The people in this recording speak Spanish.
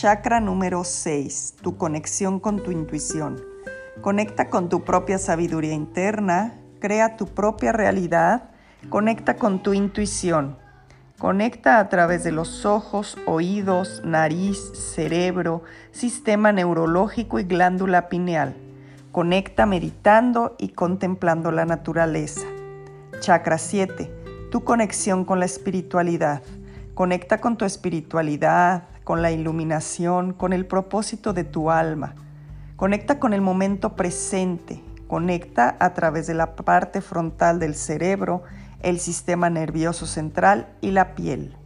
Chakra número 6. Tu conexión con tu intuición. Conecta con tu propia sabiduría interna, crea tu propia realidad, conecta con tu intuición. Conecta a través de los ojos, oídos, nariz, cerebro, sistema neurológico y glándula pineal. Conecta meditando y contemplando la naturaleza. Chakra 7. Tu conexión con la espiritualidad. Conecta con tu espiritualidad, con la iluminación, con el propósito de tu alma. Conecta con el momento presente. Conecta a través de la parte frontal del cerebro, el sistema nervioso central y la piel.